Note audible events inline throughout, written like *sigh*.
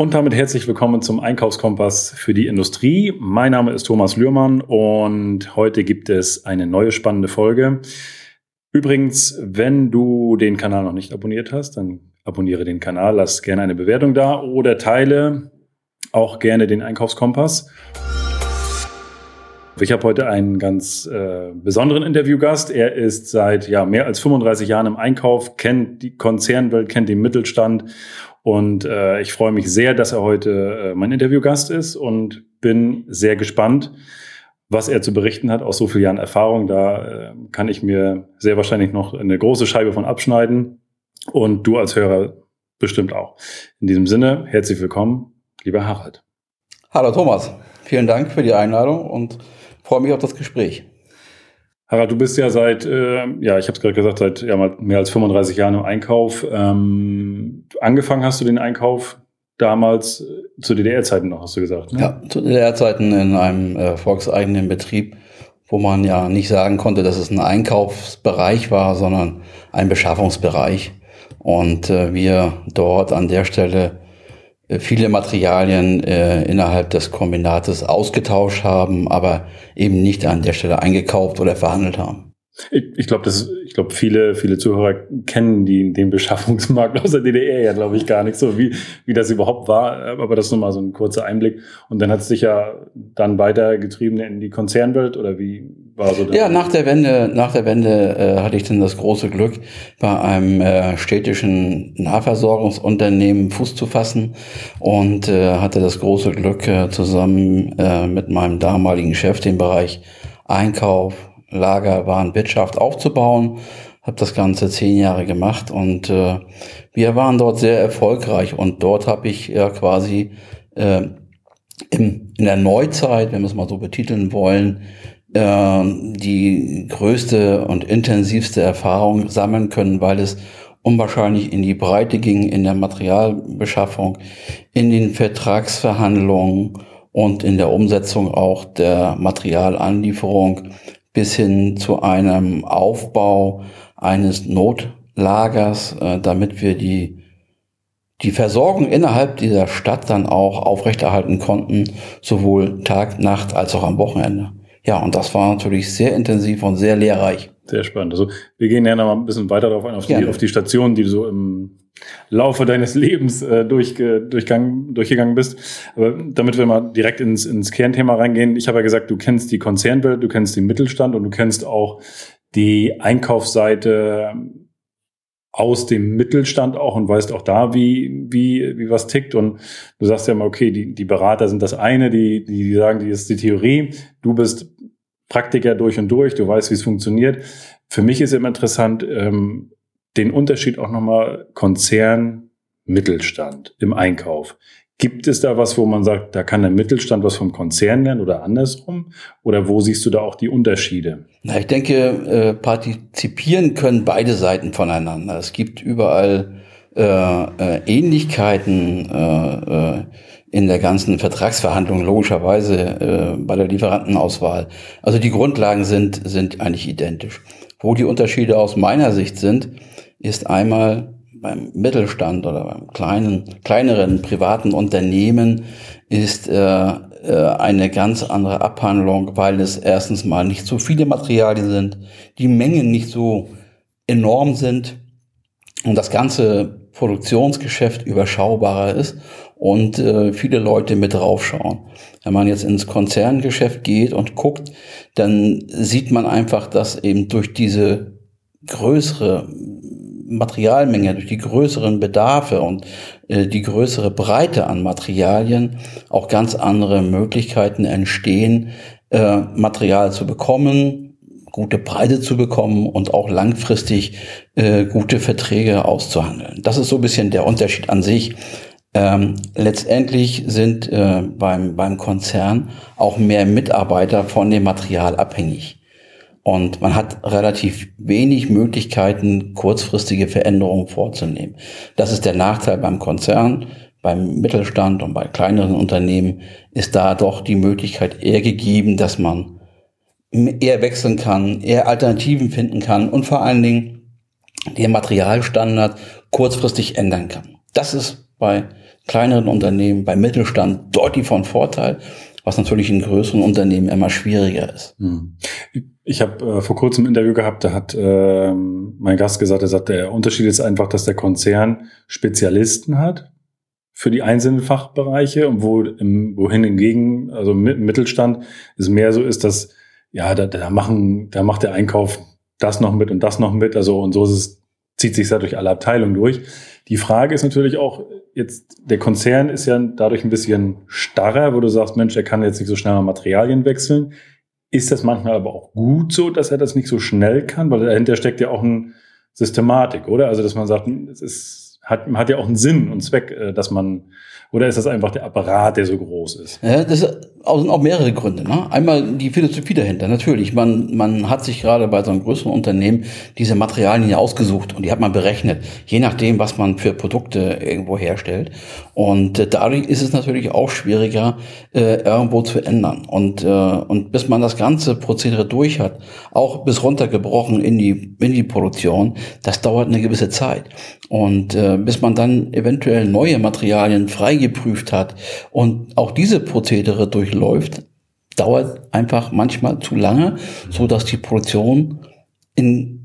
Und damit herzlich willkommen zum Einkaufskompass für die Industrie. Mein Name ist Thomas Lührmann und heute gibt es eine neue spannende Folge. Übrigens, wenn du den Kanal noch nicht abonniert hast, dann abonniere den Kanal, lass gerne eine Bewertung da oder teile auch gerne den Einkaufskompass. Ich habe heute einen ganz äh, besonderen Interviewgast. Er ist seit ja, mehr als 35 Jahren im Einkauf, kennt die Konzernwelt, kennt den Mittelstand und äh, ich freue mich sehr, dass er heute äh, mein Interviewgast ist und bin sehr gespannt, was er zu berichten hat aus so vielen Jahren Erfahrung. Da äh, kann ich mir sehr wahrscheinlich noch eine große Scheibe von abschneiden und du als Hörer bestimmt auch. In diesem Sinne, herzlich willkommen, lieber Harald. Hallo Thomas, vielen Dank für die Einladung und freue mich auf das Gespräch. Harald, du bist ja seit, äh, ja, ich habe es gerade gesagt, seit ja, mehr als 35 Jahren im Einkauf. Ähm, angefangen hast du den Einkauf damals äh, zu DDR-Zeiten noch, hast du gesagt. Ne? Ja, zu DDR-Zeiten in einem äh, volkseigenen Betrieb, wo man ja nicht sagen konnte, dass es ein Einkaufsbereich war, sondern ein Beschaffungsbereich. Und äh, wir dort an der Stelle viele Materialien äh, innerhalb des Kombinates ausgetauscht haben, aber eben nicht an der Stelle eingekauft oder verhandelt haben. Ich, ich glaube, glaube, viele, viele Zuhörer kennen die, den Beschaffungsmarkt aus der DDR ja, glaube ich, gar nicht so, wie, wie das überhaupt war. Aber das ist nur mal so ein kurzer Einblick. Und dann hat es sich ja dann weitergetrieben in die Konzernwelt oder wie war so? Das? Ja, nach der Wende, nach der Wende äh, hatte ich dann das große Glück, bei einem äh, städtischen Nahversorgungsunternehmen Fuß zu fassen und äh, hatte das große Glück, äh, zusammen äh, mit meinem damaligen Chef den Bereich Einkauf, Lagerwarenwirtschaft aufzubauen. Habe das Ganze zehn Jahre gemacht und äh, wir waren dort sehr erfolgreich und dort habe ich ja quasi äh, im, in der Neuzeit, wenn wir es mal so betiteln wollen, äh, die größte und intensivste Erfahrung sammeln können, weil es unwahrscheinlich in die Breite ging in der Materialbeschaffung, in den Vertragsverhandlungen und in der Umsetzung auch der Materialanlieferung bis hin zu einem Aufbau eines Notlagers, äh, damit wir die, die Versorgung innerhalb dieser Stadt dann auch aufrechterhalten konnten, sowohl Tag, Nacht als auch am Wochenende. Ja, und das war natürlich sehr intensiv und sehr lehrreich. Sehr spannend. Also wir gehen ja noch mal ein bisschen weiter darauf ein, auf die, auf die Stationen, die du so im Laufe deines Lebens äh, durchge durchgang, durchgegangen bist. Aber damit wir mal direkt ins, ins Kernthema reingehen, ich habe ja gesagt, du kennst die Konzernwelt, du kennst den Mittelstand und du kennst auch die Einkaufsseite aus dem Mittelstand auch und weißt auch da, wie, wie, wie was tickt. Und du sagst ja mal, okay, die, die Berater sind das eine, die, die sagen, die ist die Theorie. Du bist Praktiker durch und durch, du weißt, wie es funktioniert. Für mich ist immer interessant, ähm, den Unterschied auch nochmal Konzern, Mittelstand im Einkauf. Gibt es da was, wo man sagt, da kann der Mittelstand was vom Konzern lernen oder andersrum? Oder wo siehst du da auch die Unterschiede? Na, ich denke, äh, partizipieren können beide Seiten voneinander. Es gibt überall äh, äh, Ähnlichkeiten äh, äh, in der ganzen Vertragsverhandlung, logischerweise äh, bei der Lieferantenauswahl. Also die Grundlagen sind, sind eigentlich identisch. Wo die Unterschiede aus meiner Sicht sind, ist einmal beim Mittelstand oder beim kleinen, kleineren privaten Unternehmen ist äh, äh, eine ganz andere Abhandlung, weil es erstens mal nicht so viele Materialien sind, die Mengen nicht so enorm sind und das ganze Produktionsgeschäft überschaubarer ist und äh, viele Leute mit draufschauen. Wenn man jetzt ins Konzerngeschäft geht und guckt, dann sieht man einfach, dass eben durch diese größere Materialmenge, durch die größeren Bedarfe und äh, die größere Breite an Materialien auch ganz andere Möglichkeiten entstehen, äh, Material zu bekommen, gute Preise zu bekommen und auch langfristig äh, gute Verträge auszuhandeln. Das ist so ein bisschen der Unterschied an sich. Ähm, letztendlich sind äh, beim, beim Konzern auch mehr Mitarbeiter von dem Material abhängig. Und man hat relativ wenig Möglichkeiten, kurzfristige Veränderungen vorzunehmen. Das ist der Nachteil beim Konzern. Beim Mittelstand und bei kleineren Unternehmen ist da doch die Möglichkeit eher gegeben, dass man eher wechseln kann, eher Alternativen finden kann und vor allen Dingen den Materialstandard kurzfristig ändern kann. Das ist bei kleineren Unternehmen, beim Mittelstand deutlich von Vorteil, was natürlich in größeren Unternehmen immer schwieriger ist. Hm. Ich habe äh, vor kurzem ein Interview gehabt, da hat äh, mein Gast gesagt, er sagt, der Unterschied ist einfach, dass der Konzern Spezialisten hat für die einzelnen Fachbereiche und wo im, wohin hingegen, also im Mittelstand, es mehr so ist, dass ja, da, da machen, da macht der Einkauf das noch mit und das noch mit, also und so ist es, zieht sich da durch alle Abteilungen durch. Die Frage ist natürlich auch, jetzt, der Konzern ist ja dadurch ein bisschen starrer, wo du sagst, Mensch, er kann jetzt nicht so schnell mal Materialien wechseln. Ist das manchmal aber auch gut so, dass er das nicht so schnell kann? Weil dahinter steckt ja auch eine Systematik, oder? Also, dass man sagt, es ist, hat, hat ja auch einen Sinn und Zweck, äh, dass man oder ist das einfach der Apparat, der so groß ist? Ja, das sind auch mehrere Gründe. Ne? Einmal die Philosophie dahinter. Natürlich, man, man hat sich gerade bei so einem größeren Unternehmen diese Materialien ausgesucht und die hat man berechnet, je nachdem, was man für Produkte irgendwo herstellt. Und äh, dadurch ist es natürlich auch schwieriger, äh, irgendwo zu ändern. Und, äh, und bis man das ganze Prozedere durch hat, auch bis runtergebrochen in die, in die Produktion, das dauert eine gewisse Zeit. Und äh, bis man dann eventuell neue Materialien frei geprüft hat und auch diese Prozedere durchläuft, dauert einfach manchmal zu lange, so dass die Produktion in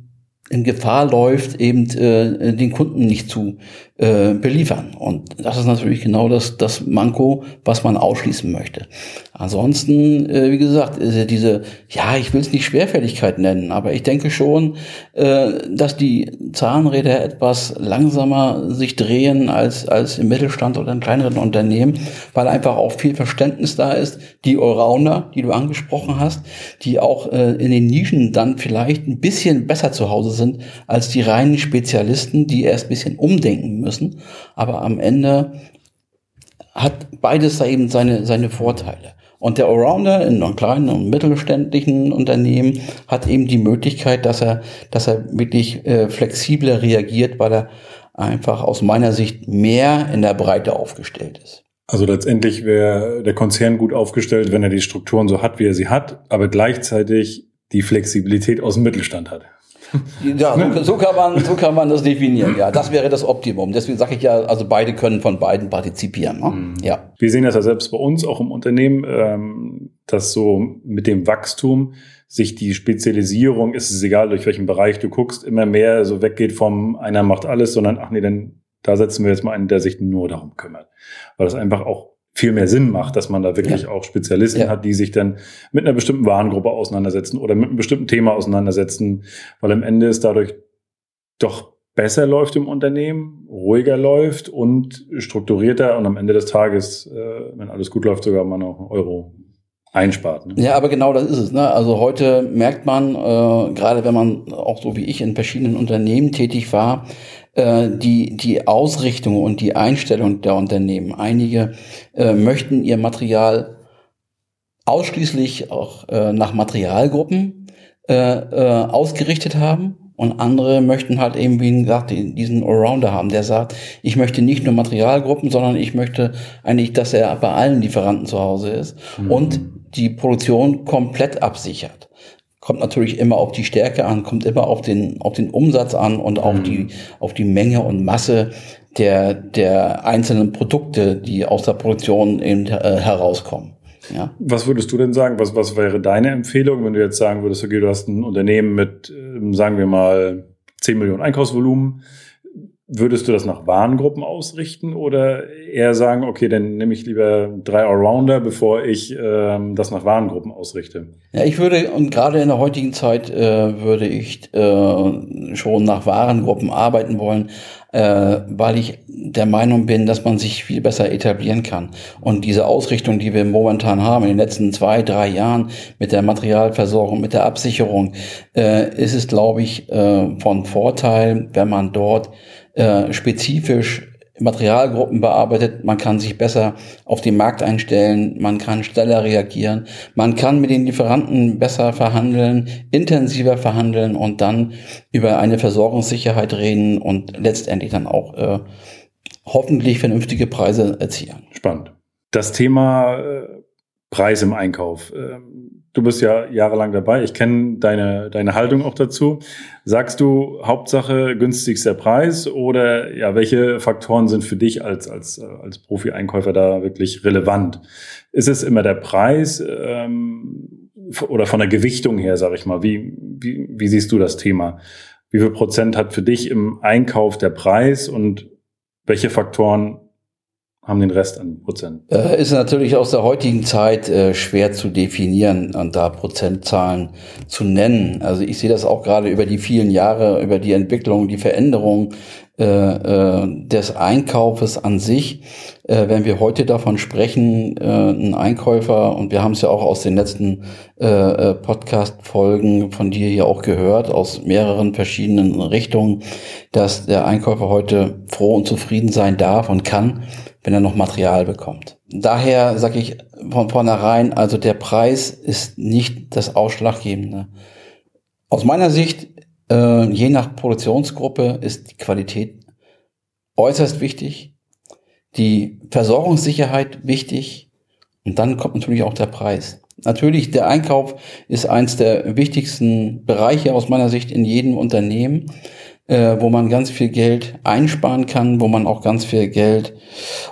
in Gefahr läuft, eben äh, den Kunden nicht zu äh, beliefern. Und das ist natürlich genau das, das Manko, was man ausschließen möchte. Ansonsten, äh, wie gesagt, ist diese, ja, ich will es nicht Schwerfälligkeit nennen, aber ich denke schon, äh, dass die Zahnräder etwas langsamer sich drehen als, als im Mittelstand oder in kleineren Unternehmen, weil einfach auch viel Verständnis da ist. Die Allrounder, die du angesprochen hast, die auch äh, in den Nischen dann vielleicht ein bisschen besser zu Hause sind als die reinen Spezialisten, die erst ein bisschen umdenken. Aber am Ende hat beides da eben seine, seine Vorteile. Und der Allrounder in einem kleinen und mittelständischen Unternehmen hat eben die Möglichkeit, dass er, dass er wirklich äh, flexibler reagiert, weil er einfach aus meiner Sicht mehr in der Breite aufgestellt ist. Also letztendlich wäre der Konzern gut aufgestellt, wenn er die Strukturen so hat, wie er sie hat, aber gleichzeitig die Flexibilität aus dem Mittelstand hat. *laughs* Ja, so, so, kann man, so kann man das definieren. Ja, das wäre das Optimum. Deswegen sage ich ja, also beide können von beiden partizipieren. Ne? Mhm. Ja. Wir sehen das ja selbst bei uns auch im Unternehmen, ähm, dass so mit dem Wachstum sich die Spezialisierung, ist es egal, durch welchen Bereich du guckst, immer mehr so weggeht vom einer macht alles, sondern ach nee, dann da setzen wir jetzt mal einen, der sich nur darum kümmert. Weil das einfach auch viel mehr Sinn macht, dass man da wirklich ja. auch Spezialisten ja. hat, die sich dann mit einer bestimmten Warengruppe auseinandersetzen oder mit einem bestimmten Thema auseinandersetzen, weil am Ende es dadurch doch besser läuft im Unternehmen, ruhiger läuft und strukturierter und am Ende des Tages, äh, wenn alles gut läuft, sogar mal noch einen Euro einspart. Ne? Ja, aber genau das ist es. Ne? Also heute merkt man, äh, gerade wenn man auch so wie ich in verschiedenen Unternehmen tätig war, äh, die, die Ausrichtung und die Einstellung der Unternehmen. Einige äh, möchten ihr Material ausschließlich auch äh, nach Materialgruppen äh, äh, ausgerichtet haben. Und andere möchten halt eben, wie gesagt, diesen Allrounder haben, der sagt, ich möchte nicht nur Materialgruppen, sondern ich möchte eigentlich, dass er bei allen Lieferanten zu Hause ist mhm. und die Produktion komplett absichert kommt natürlich immer auf die Stärke an, kommt immer auf den, auf den Umsatz an und auf, mhm. die, auf die Menge und Masse der, der einzelnen Produkte, die aus der Produktion eben äh, herauskommen. Ja. Was würdest du denn sagen? Was, was wäre deine Empfehlung, wenn du jetzt sagen würdest, okay, du hast ein Unternehmen mit, ähm, sagen wir mal, 10 Millionen Einkaufsvolumen, Würdest du das nach Warengruppen ausrichten oder eher sagen, okay, dann nehme ich lieber drei Allrounder, bevor ich ähm, das nach Warengruppen ausrichte? Ja, ich würde, und gerade in der heutigen Zeit äh, würde ich äh, schon nach Warengruppen arbeiten wollen, äh, weil ich der Meinung bin, dass man sich viel besser etablieren kann. Und diese Ausrichtung, die wir momentan haben, in den letzten zwei, drei Jahren mit der Materialversorgung, mit der Absicherung, äh, ist es, glaube ich, äh, von Vorteil, wenn man dort äh, spezifisch Materialgruppen bearbeitet, man kann sich besser auf den Markt einstellen, man kann schneller reagieren, man kann mit den Lieferanten besser verhandeln, intensiver verhandeln und dann über eine Versorgungssicherheit reden und letztendlich dann auch äh, hoffentlich vernünftige Preise erzielen. Spannend. Das Thema äh, Preis im Einkauf. Du bist ja jahrelang dabei. Ich kenne deine, deine Haltung auch dazu. Sagst du Hauptsache günstigster Preis oder ja, welche Faktoren sind für dich als, als, als Profi-Einkäufer da wirklich relevant? Ist es immer der Preis ähm, oder von der Gewichtung her, sag ich mal? Wie, wie, wie siehst du das Thema? Wie viel Prozent hat für dich im Einkauf der Preis und welche Faktoren haben den Rest an Prozent. Äh, ist natürlich aus der heutigen Zeit äh, schwer zu definieren und da Prozentzahlen zu nennen. Also ich sehe das auch gerade über die vielen Jahre, über die Entwicklung, die Veränderung äh, äh, des Einkaufes an sich. Äh, wenn wir heute davon sprechen, äh, ein Einkäufer, und wir haben es ja auch aus den letzten äh, äh Podcast-Folgen von dir hier auch gehört, aus mehreren verschiedenen Richtungen, dass der Einkäufer heute froh und zufrieden sein darf und kann, wenn er noch Material bekommt. Daher sage ich von vornherein, also der Preis ist nicht das Ausschlaggebende. Aus meiner Sicht, äh, je nach Produktionsgruppe, ist die Qualität äußerst wichtig, die Versorgungssicherheit wichtig und dann kommt natürlich auch der Preis. Natürlich, der Einkauf ist eins der wichtigsten Bereiche aus meiner Sicht in jedem Unternehmen äh, wo man ganz viel Geld einsparen kann, wo man auch ganz viel Geld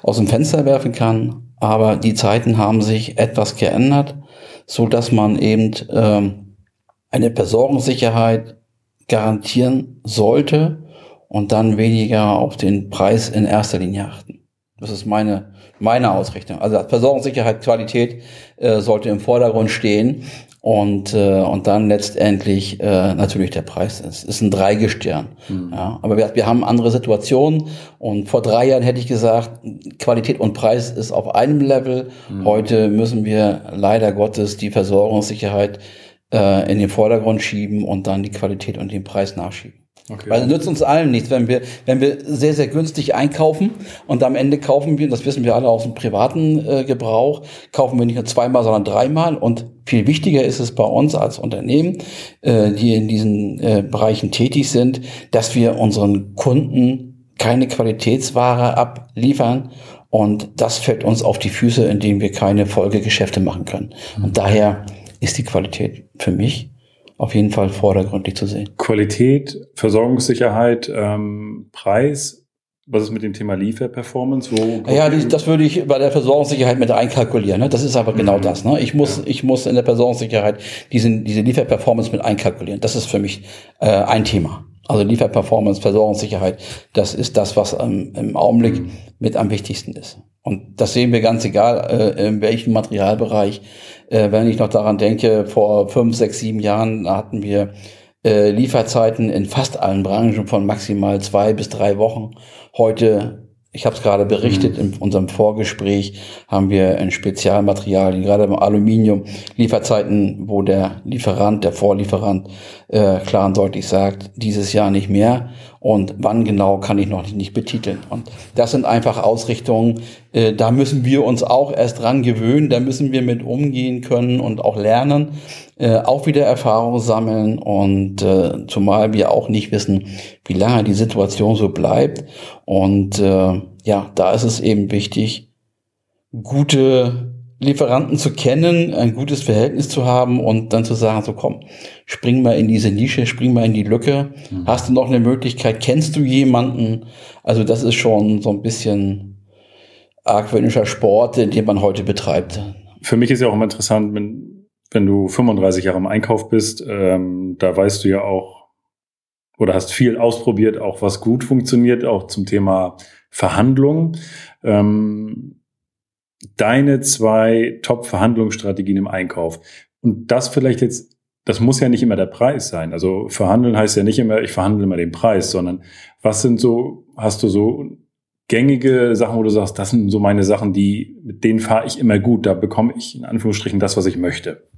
aus dem Fenster werfen kann. Aber die Zeiten haben sich etwas geändert, so dass man eben ähm, eine Versorgungssicherheit garantieren sollte und dann weniger auf den Preis in erster Linie achten. Das ist meine, meine Ausrichtung. Also Versorgungssicherheit, Qualität äh, sollte im Vordergrund stehen und, äh, und dann letztendlich äh, natürlich der Preis. Es ist ein Dreigestirn. Mhm. Ja, aber wir, wir haben andere Situationen und vor drei Jahren hätte ich gesagt, Qualität und Preis ist auf einem Level. Mhm. Heute müssen wir leider Gottes die Versorgungssicherheit äh, in den Vordergrund schieben und dann die Qualität und den Preis nachschieben. Okay. Weil es nützt uns allen nichts, wenn wir, wenn wir sehr, sehr günstig einkaufen und am Ende kaufen wir, das wissen wir alle aus dem privaten äh, Gebrauch, kaufen wir nicht nur zweimal, sondern dreimal. Und viel wichtiger ist es bei uns als Unternehmen, äh, die in diesen äh, Bereichen tätig sind, dass wir unseren Kunden keine Qualitätsware abliefern. Und das fällt uns auf die Füße, indem wir keine Folgegeschäfte machen können. Und daher ist die Qualität für mich auf jeden Fall vordergründig zu sehen. Qualität, Versorgungssicherheit, ähm, Preis. Was ist mit dem Thema Lieferperformance? Wo ja, das würde ich bei der Versorgungssicherheit mit einkalkulieren. Ne? Das ist aber genau mhm. das. Ne? Ich muss, ja. ich muss in der Versorgungssicherheit diesen, diese Lieferperformance mit einkalkulieren. Das ist für mich äh, ein Thema. Also Lieferperformance, Versorgungssicherheit, das ist das, was ähm, im Augenblick mit am wichtigsten ist. Und das sehen wir ganz egal, äh, in welchem Materialbereich. Äh, wenn ich noch daran denke, vor fünf, sechs, sieben Jahren hatten wir äh, Lieferzeiten in fast allen Branchen von maximal zwei bis drei Wochen. Heute, ich habe es gerade berichtet, mhm. in unserem Vorgespräch haben wir in Spezialmaterialien, gerade im Aluminium, Lieferzeiten, wo der Lieferant, der Vorlieferant äh, klar und deutlich sagt, dieses Jahr nicht mehr und wann genau kann ich noch nicht betiteln. Und das sind einfach Ausrichtungen, äh, da müssen wir uns auch erst dran gewöhnen, da müssen wir mit umgehen können und auch lernen, äh, auch wieder Erfahrung sammeln und äh, zumal wir auch nicht wissen, wie lange die Situation so bleibt. Und äh, ja, da ist es eben wichtig, gute Lieferanten zu kennen, ein gutes Verhältnis zu haben und dann zu sagen, so komm, spring mal in diese Nische, spring mal in die Lücke. Mhm. Hast du noch eine Möglichkeit? Kennst du jemanden? Also das ist schon so ein bisschen argwöhnischer Sport, den man heute betreibt. Für mich ist ja auch immer interessant, wenn, wenn du 35 Jahre im Einkauf bist, ähm, da weißt du ja auch oder hast viel ausprobiert, auch was gut funktioniert, auch zum Thema Verhandlungen. Ähm, deine zwei Top-Verhandlungsstrategien im Einkauf. Und das vielleicht jetzt, das muss ja nicht immer der Preis sein. Also verhandeln heißt ja nicht immer, ich verhandle immer den Preis, sondern was sind so, hast du so gängige Sachen, wo du sagst, das sind so meine Sachen, die, mit denen fahre ich immer gut, da bekomme ich in Anführungsstrichen das, was ich möchte.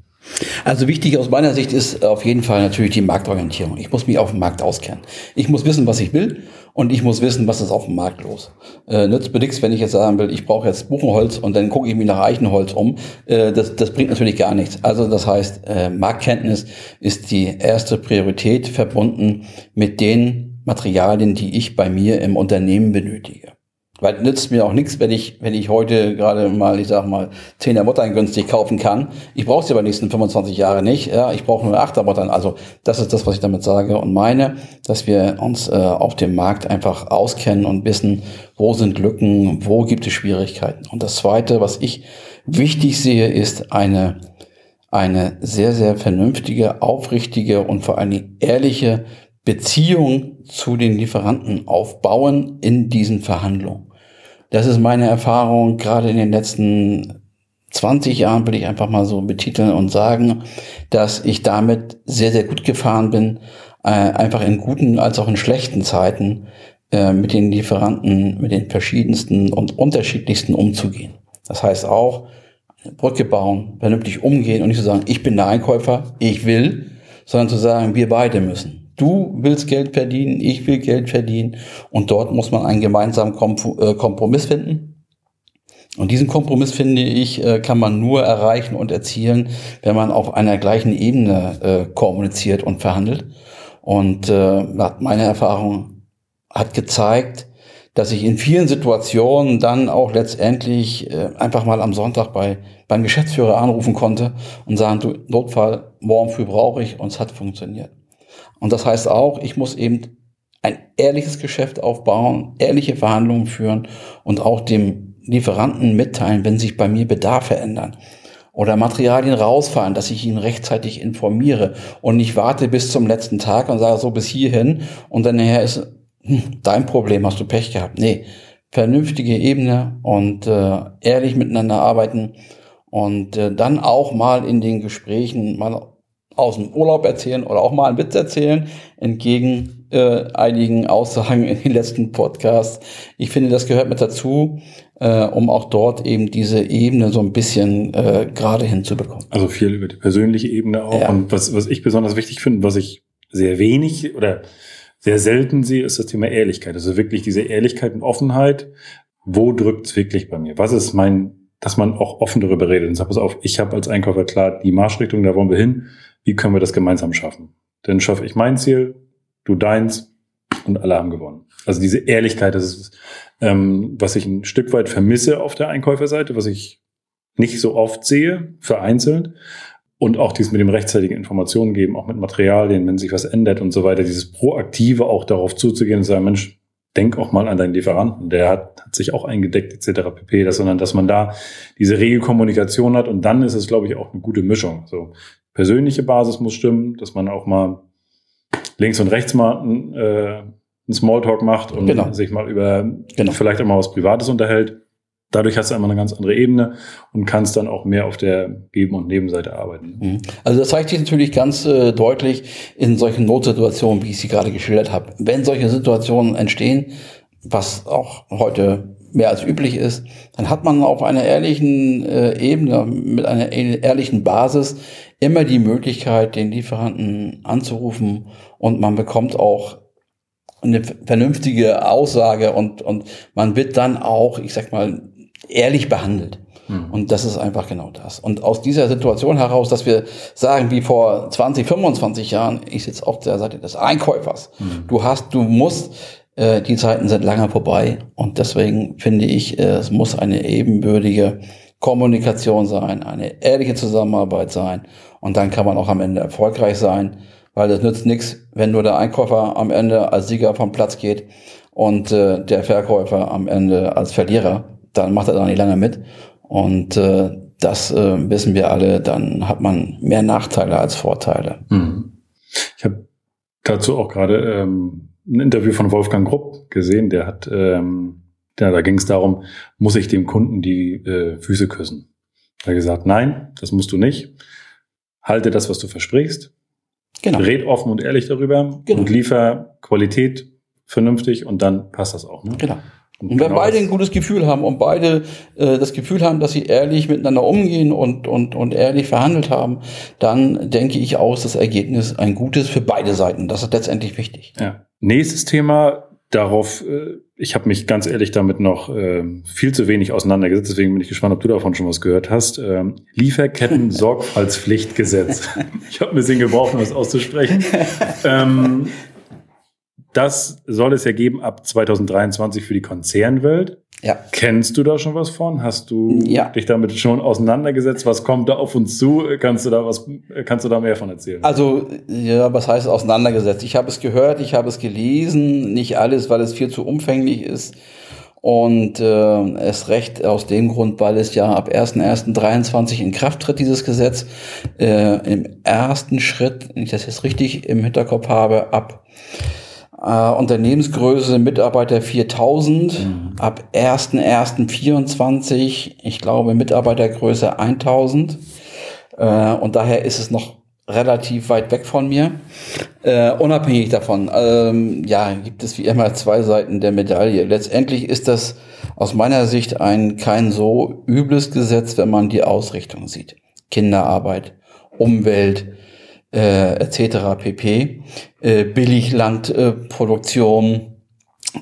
Also wichtig aus meiner Sicht ist auf jeden Fall natürlich die Marktorientierung. Ich muss mich auf dem Markt auskennen. Ich muss wissen, was ich will und ich muss wissen, was ist auf dem Markt los. Äh, nützt mir nichts, wenn ich jetzt sagen will, ich brauche jetzt Buchenholz und dann gucke ich mich nach Eichenholz um. Äh, das, das bringt natürlich gar nichts. Also das heißt, äh, Marktkenntnis ist die erste Priorität verbunden mit den Materialien, die ich bei mir im Unternehmen benötige. Weil nützt mir auch nichts, wenn ich, wenn ich heute gerade mal, ich sag mal, 10er Muttern günstig kaufen kann. Ich brauche sie aber nächsten 25 Jahre nicht. Ja, ich brauche nur 8er Muttern. Also das ist das, was ich damit sage und meine, dass wir uns äh, auf dem Markt einfach auskennen und wissen, wo sind Lücken, wo gibt es Schwierigkeiten. Und das Zweite, was ich wichtig sehe, ist eine, eine sehr, sehr vernünftige, aufrichtige und vor allem ehrliche Beziehung zu den Lieferanten aufbauen in diesen Verhandlungen. Das ist meine Erfahrung gerade in den letzten 20 Jahren, will ich einfach mal so betiteln und sagen, dass ich damit sehr, sehr gut gefahren bin, äh, einfach in guten als auch in schlechten Zeiten äh, mit den Lieferanten, mit den verschiedensten und unterschiedlichsten umzugehen. Das heißt auch, Brücke bauen, vernünftig umgehen und nicht zu sagen, ich bin der Einkäufer, ich will, sondern zu sagen, wir beide müssen. Du willst Geld verdienen, ich will Geld verdienen. Und dort muss man einen gemeinsamen äh, Kompromiss finden. Und diesen Kompromiss, finde ich, äh, kann man nur erreichen und erzielen, wenn man auf einer gleichen Ebene äh, kommuniziert und verhandelt. Und meine Erfahrung hat gezeigt, dass ich in vielen Situationen dann auch letztendlich einfach mal am Sonntag bei beim Geschäftsführer anrufen konnte und sagen, du, Notfall, morgen früh brauche ich und es hat funktioniert. Und das heißt auch, ich muss eben ein ehrliches Geschäft aufbauen, ehrliche Verhandlungen führen und auch dem Lieferanten mitteilen, wenn sich bei mir Bedarfe ändern oder Materialien rausfallen, dass ich ihn rechtzeitig informiere und nicht warte bis zum letzten Tag und sage so bis hierhin und dann nachher ist hm, dein Problem, hast du Pech gehabt. Nee, vernünftige Ebene und äh, ehrlich miteinander arbeiten und äh, dann auch mal in den Gesprächen mal aus dem Urlaub erzählen oder auch mal einen Witz erzählen, entgegen äh, einigen Aussagen in den letzten Podcasts. Ich finde, das gehört mit dazu, äh, um auch dort eben diese Ebene so ein bisschen äh, gerade hinzubekommen. Also viel über die persönliche Ebene auch. Ja. Und was, was ich besonders wichtig finde, was ich sehr wenig oder sehr selten sehe, ist das Thema Ehrlichkeit. Also wirklich diese Ehrlichkeit und Offenheit. Wo drückt es wirklich bei mir? Was ist mein dass man auch offen darüber redet und sagt, pass auf, ich habe als Einkäufer klar die Marschrichtung, da wollen wir hin wie können wir das gemeinsam schaffen? Dann schaffe ich mein Ziel, du deins und alle haben gewonnen. Also diese Ehrlichkeit, das ist, ähm, was ich ein Stück weit vermisse auf der Einkäuferseite, was ich nicht so oft sehe, vereinzelt. Und auch dieses mit dem rechtzeitigen Informationen geben, auch mit Materialien, wenn sich was ändert und so weiter, dieses Proaktive auch darauf zuzugehen und sagen, Mensch, denk auch mal an deinen Lieferanten, der hat, hat sich auch eingedeckt etc. pp. Das, sondern dass man da diese Regelkommunikation hat und dann ist es, glaube ich, auch eine gute Mischung. So persönliche Basis muss stimmen, dass man auch mal links und rechts mal äh, einen Smalltalk macht und genau. sich mal über genau. vielleicht auch mal was Privates unterhält. Dadurch hast du einmal eine ganz andere Ebene und kannst dann auch mehr auf der Geben- und Nebenseite arbeiten. Mhm. Also das zeigt sich natürlich ganz äh, deutlich in solchen Notsituationen, wie ich sie gerade geschildert habe. Wenn solche Situationen entstehen, was auch heute mehr als üblich ist, dann hat man auf einer ehrlichen äh, Ebene, mit einer ehrlichen Basis immer die Möglichkeit, den Lieferanten anzurufen und man bekommt auch eine vernünftige Aussage und, und man wird dann auch, ich sag mal, ehrlich behandelt. Mhm. Und das ist einfach genau das. Und aus dieser Situation heraus, dass wir sagen, wie vor 20, 25 Jahren, ich sitze auf der Seite des Einkäufers. Mhm. Du hast, du musst, äh, die Zeiten sind lange vorbei. Und deswegen finde ich, äh, es muss eine ebenbürtige Kommunikation sein, eine ehrliche Zusammenarbeit sein. Und dann kann man auch am Ende erfolgreich sein, weil es nützt nichts, wenn nur der Einkäufer am Ende als Sieger vom Platz geht und äh, der Verkäufer am Ende als Verlierer. Dann macht er da nicht lange mit. Und äh, das äh, wissen wir alle, dann hat man mehr Nachteile als Vorteile. Mhm. Ich habe dazu auch gerade ähm, ein Interview von Wolfgang Grupp gesehen, der hat ähm, ja, da ging es darum, muss ich dem Kunden die äh, Füße küssen? Er hat gesagt, nein, das musst du nicht. Halte das, was du versprichst. Genau. Red offen und ehrlich darüber genau. und liefer Qualität vernünftig und dann passt das auch. Ne? Genau. Und, und wenn genau beide ein gutes Gefühl haben und beide äh, das Gefühl haben, dass sie ehrlich miteinander umgehen und, und, und ehrlich verhandelt haben, dann denke ich aus, das Ergebnis ein gutes für beide Seiten. Das ist letztendlich wichtig. Ja. Nächstes Thema, darauf, äh, ich habe mich ganz ehrlich damit noch äh, viel zu wenig auseinandergesetzt, deswegen bin ich gespannt, ob du davon schon was gehört hast. Ähm, Lieferketten-Sorgfaltspflichtgesetz. *laughs* *laughs* ich habe ein bisschen gebraucht, um das auszusprechen. Ähm, das soll es ja geben ab 2023 für die Konzernwelt. Ja. Kennst du da schon was von? Hast du ja. dich damit schon auseinandergesetzt? Was kommt da auf uns zu? Kannst du da was, kannst du da mehr von erzählen? Also, ja, was heißt auseinandergesetzt? Ich habe es gehört, ich habe es gelesen, nicht alles, weil es viel zu umfänglich ist. Und äh, es recht aus dem Grund, weil es ja ab 1.1.23 in Kraft tritt, dieses Gesetz. Äh, Im ersten Schritt, wenn ich das jetzt richtig im Hinterkopf habe, ab äh, Unternehmensgröße Mitarbeiter 4000, mhm. ab 1.1.24, ich glaube Mitarbeitergröße 1000. Äh, und daher ist es noch relativ weit weg von mir. Äh, unabhängig davon, ähm, ja, gibt es wie immer zwei Seiten der Medaille. Letztendlich ist das aus meiner Sicht ein kein so übles Gesetz, wenn man die Ausrichtung sieht. Kinderarbeit, Umwelt, äh, etc. pp. Äh, Billiglandproduktion.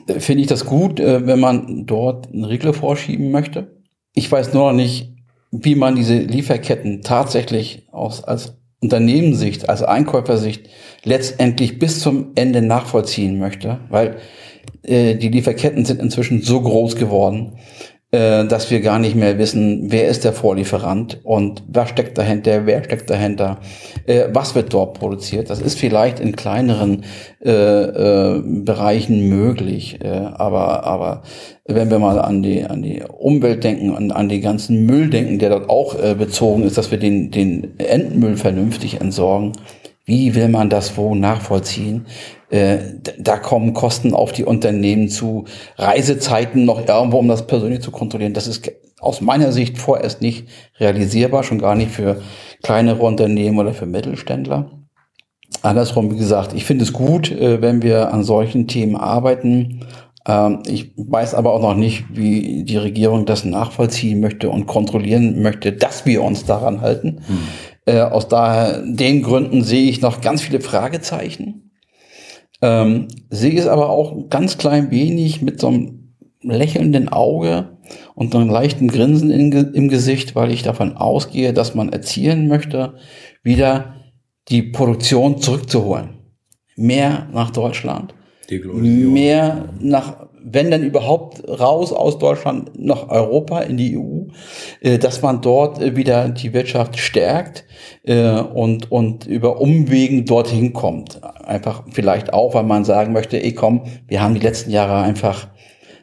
Äh, Finde ich das gut, äh, wenn man dort einen Riegel vorschieben möchte? Ich weiß nur noch nicht, wie man diese Lieferketten tatsächlich aus, als Unternehmenssicht, als Einkäufersicht letztendlich bis zum Ende nachvollziehen möchte, weil äh, die Lieferketten sind inzwischen so groß geworden, äh, dass wir gar nicht mehr wissen, wer ist der Vorlieferant und was steckt dahinter, wer steckt dahinter, äh, was wird dort produziert. Das ist vielleicht in kleineren äh, äh, Bereichen möglich, äh, aber, aber wenn wir mal an die, an die Umwelt denken und an die ganzen Müll denken, der dort auch äh, bezogen ist, dass wir den, den Endmüll vernünftig entsorgen, wie will man das wo nachvollziehen? Äh, da kommen Kosten auf die Unternehmen zu, Reisezeiten noch irgendwo, um das persönlich zu kontrollieren. Das ist aus meiner Sicht vorerst nicht realisierbar, schon gar nicht für kleinere Unternehmen oder für Mittelständler. Andersrum, wie gesagt, ich finde es gut, äh, wenn wir an solchen Themen arbeiten. Ähm, ich weiß aber auch noch nicht, wie die Regierung das nachvollziehen möchte und kontrollieren möchte, dass wir uns daran halten. Hm. Äh, aus daher, den Gründen sehe ich noch ganz viele Fragezeichen. Ähm, sehe es aber auch ganz klein wenig mit so einem lächelnden Auge und einem leichten Grinsen in, im Gesicht, weil ich davon ausgehe, dass man erzielen möchte, wieder die Produktion zurückzuholen. Mehr nach Deutschland. Mehr nach wenn dann überhaupt raus aus Deutschland nach Europa in die EU, äh, dass man dort äh, wieder die Wirtschaft stärkt äh, und, und über Umwegen dorthin kommt. Einfach vielleicht auch, weil man sagen möchte, ey komm, wir haben die letzten Jahre einfach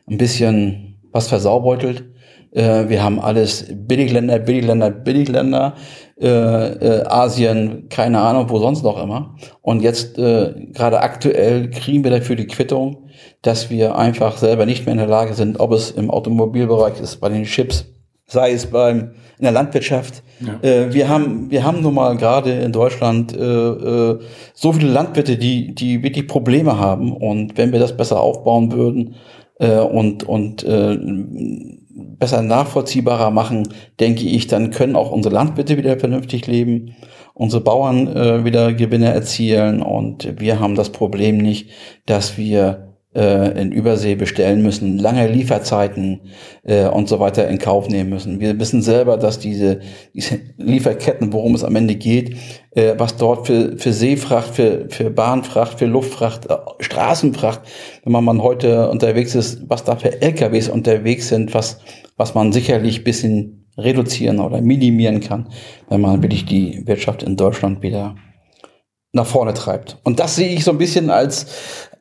ein bisschen was versaubeutelt. Wir haben alles Billigländer, Billigländer, Billigländer, äh, äh, Asien, keine Ahnung, wo sonst noch immer. Und jetzt äh, gerade aktuell kriegen wir dafür die Quittung dass wir einfach selber nicht mehr in der Lage sind, ob es im Automobilbereich ist, bei den Chips, sei es beim in der Landwirtschaft. Ja. Äh, wir haben wir haben nun mal gerade in Deutschland äh, äh, so viele Landwirte, die die wirklich Probleme haben und wenn wir das besser aufbauen würden äh, und und äh, besser nachvollziehbarer machen, denke ich, dann können auch unsere Landwirte wieder vernünftig leben, unsere Bauern äh, wieder Gewinne erzielen und wir haben das Problem nicht, dass wir äh, in Übersee bestellen müssen, lange Lieferzeiten äh, und so weiter in Kauf nehmen müssen. Wir wissen selber, dass diese, diese Lieferketten, worum es am Ende geht, äh, was dort für, für Seefracht, für, für Bahnfracht, für Luftfracht, äh, Straßenfracht, wenn man, man heute unterwegs ist, was da für LKWs unterwegs sind, was, was man sicherlich bisschen reduzieren oder minimieren kann, wenn man wirklich die Wirtschaft in Deutschland wieder nach vorne treibt. Und das sehe ich so ein bisschen als,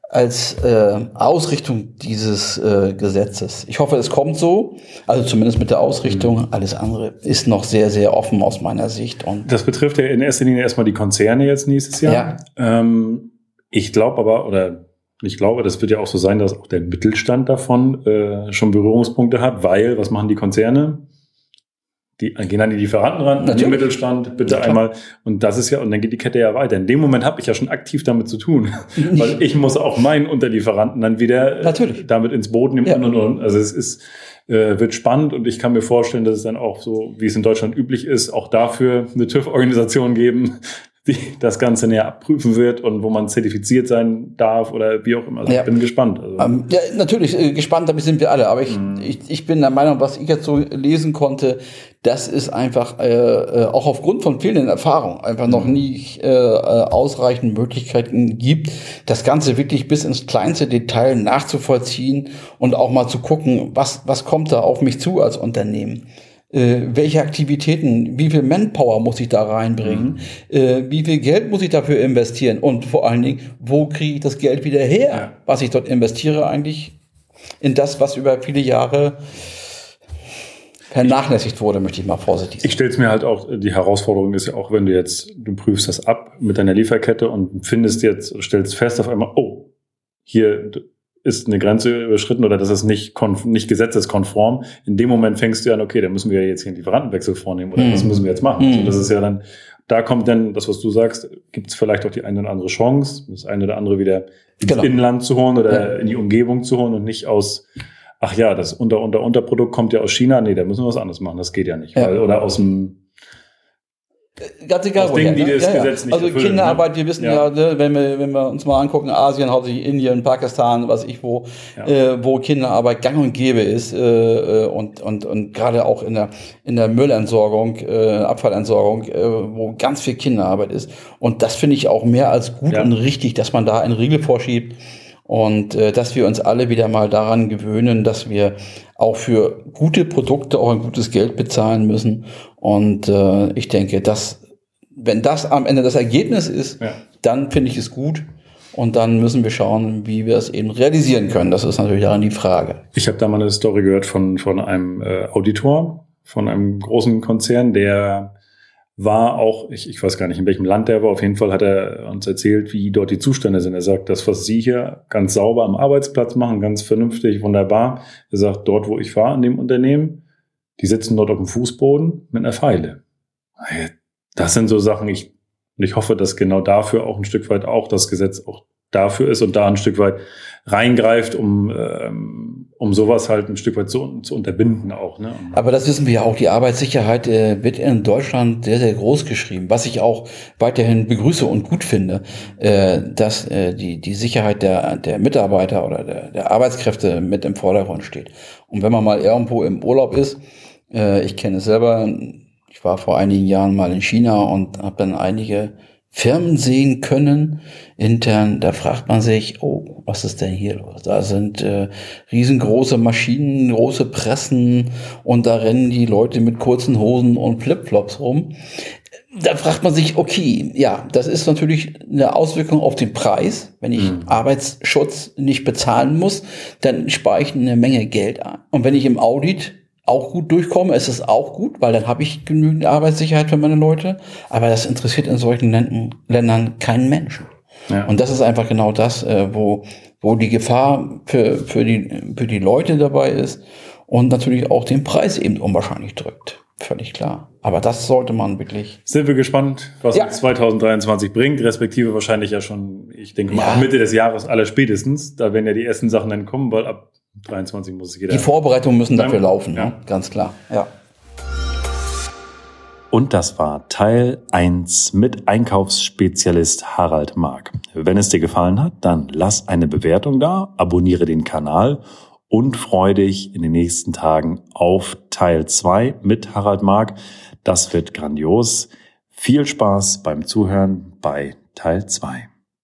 als äh, Ausrichtung dieses äh, Gesetzes. Ich hoffe, es kommt so, also zumindest mit der Ausrichtung. Mhm. Alles andere ist noch sehr, sehr offen aus meiner Sicht. Und das betrifft ja in erster Linie erstmal die Konzerne jetzt nächstes Jahr. Ja. Ähm, ich glaube aber, oder ich glaube, das wird ja auch so sein, dass auch der Mittelstand davon äh, schon Berührungspunkte hat, weil, was machen die Konzerne? Die gehen an die Lieferanten ran, an den Mittelstand, bitte ja, einmal. Und das ist ja, und dann geht die Kette ja weiter. In dem Moment habe ich ja schon aktiv damit zu tun. Weil ich muss auch meinen Unterlieferanten dann wieder Natürlich. damit ins Boden nehmen ja. und, und, und. Also es ist, äh, wird spannend und ich kann mir vorstellen, dass es dann auch so, wie es in Deutschland üblich ist, auch dafür eine TÜV-Organisation geben, die das Ganze näher abprüfen wird und wo man zertifiziert sein darf oder wie auch immer. Also Ja. Ich bin gespannt. Also, Ähm, ja, natürlich, äh, gespannt, damit sind wir alle. Aber ich, Mhm. ich, ich bin der Meinung, was ich jetzt so lesen konnte, dass es einfach äh, äh, auch aufgrund von fehlenden Erfahrungen einfach noch Mhm. nicht äh, äh, ausreichend Möglichkeiten gibt, das Ganze wirklich bis ins kleinste Detail nachzuvollziehen und auch mal zu gucken, was, was kommt da auf mich zu als Unternehmen. Äh, welche Aktivitäten, wie viel Manpower muss ich da reinbringen, Mhm. äh, wie viel Geld muss ich dafür investieren und vor allen Dingen, wo kriege ich das Geld wieder her, Ja. was ich dort investiere eigentlich in das, was über viele Jahre vernachlässigt wurde, möchte ich mal vorsichtig Ich stelle es mir halt auch, die Herausforderung ist ja auch, wenn du jetzt, du prüfst das ab mit deiner Lieferkette und findest jetzt, stellst fest auf einmal, oh, hier ist eine Grenze überschritten oder das ist nicht, nicht gesetzeskonform. In dem Moment fängst du an, okay, da müssen wir jetzt hier einen Lieferantenwechsel vornehmen oder Mhm. was müssen wir jetzt machen? Mhm. Also das ist ja dann, da kommt dann das, was du sagst, gibt es vielleicht auch die eine oder andere Chance, das eine oder andere wieder ins Genau. Inland zu holen oder Ja. in die Umgebung zu holen und nicht aus ach ja, das unter, unter, Unterprodukt kommt ja aus China. Nee, da müssen wir was anderes machen. Das geht ja nicht. Ja. Weil, oder aus dem, Ganz egal, Aus woher, Dingen, die ne? Gesetz nicht Also erfüllen, Kinderarbeit, wir wissen ja, Ja. ne, wenn, wir, wenn wir uns mal angucken, Asien, hauptsächlich Indien, Pakistan, was ich wo, Ja. äh, wo Kinderarbeit gang und gäbe ist äh, äh, und, und, und gerade auch in der, in der Müllentsorgung, äh, Abfallentsorgung, äh, wo ganz viel Kinderarbeit ist. Und das finde ich auch mehr als gut Ja. und richtig, dass man da einen Riegel vorschiebt und äh, dass wir uns alle wieder mal daran gewöhnen, dass wir auch für gute Produkte auch ein gutes Geld bezahlen müssen. Und äh, ich denke, dass wenn das am Ende das Ergebnis ist, Ja. dann finde ich es gut. Und dann müssen wir schauen, wie wir es eben realisieren können. Das ist natürlich daran die Frage. ich habe da mal eine Story gehört von, von einem äh, Auditor, von einem großen Konzern, der war auch, ich, ich weiß gar nicht, in welchem Land der war, auf jeden Fall hat er uns erzählt, wie dort die Zustände sind. Er sagt, das, was Sie hier ganz sauber am Arbeitsplatz machen, ganz vernünftig, wunderbar. Er sagt, dort, wo ich war, in dem Unternehmen, die sitzen dort auf dem Fußboden mit einer Pfeile. Das sind so Sachen, ich, und ich hoffe, dass genau dafür auch ein Stück weit auch das Gesetz auch dafür ist und da ein Stück weit reingreift, um, ähm, um sowas halt ein Stück weit zu, zu unterbinden auch. Ne? Aber das wissen wir ja auch, die Arbeitssicherheit äh, wird in Deutschland sehr, sehr groß geschrieben, was ich auch weiterhin begrüße und gut finde, äh, dass äh, die, die Sicherheit der, der Mitarbeiter oder der, der Arbeitskräfte mit im Vordergrund steht. Und wenn man mal irgendwo im Urlaub ist, äh, ich kenne es selber, ich war vor einigen Jahren mal in China und habe dann einige Firmen sehen können intern, da fragt man sich, oh, was ist denn hier los? Da sind äh, riesengroße Maschinen, große Pressen und da rennen die Leute mit kurzen Hosen und Flipflops rum. Da fragt man sich, okay, ja, das ist natürlich eine Auswirkung auf den Preis. Wenn ich Mhm. Arbeitsschutz nicht bezahlen muss, dann spare ich eine Menge Geld ein. Und wenn ich im Audit auch gut durchkomme, ist es auch gut, weil dann habe ich genügend Arbeitssicherheit für meine Leute. Aber das interessiert in solchen Ländern, Ländern keinen Menschen. Ja. Und das ist einfach genau das, äh, wo, wo die Gefahr für, für, die, für die Leute dabei ist und natürlich auch den Preis eben unwahrscheinlich drückt. Völlig klar. Aber das sollte man wirklich. Sind wir gespannt, was Ja. uns 2023 bringt, respektive wahrscheinlich ja schon, ich denke mal, Ja. Mitte des Jahres aller spätestens. Da werden ja die ersten Sachen dann kommen, weil ab 23 muss es jeder. Die Vorbereitungen müssen dafür laufen, Ja. ne? ganz klar. Ja. Und das war Teil 1 mit Einkaufsspezialist Harald Mark. Wenn es dir gefallen hat, dann lass eine Bewertung da, abonniere den Kanal und freue dich in den nächsten Tagen auf Teil 2 mit Harald Mark. Das wird grandios. Viel Spaß beim Zuhören bei Teil 2.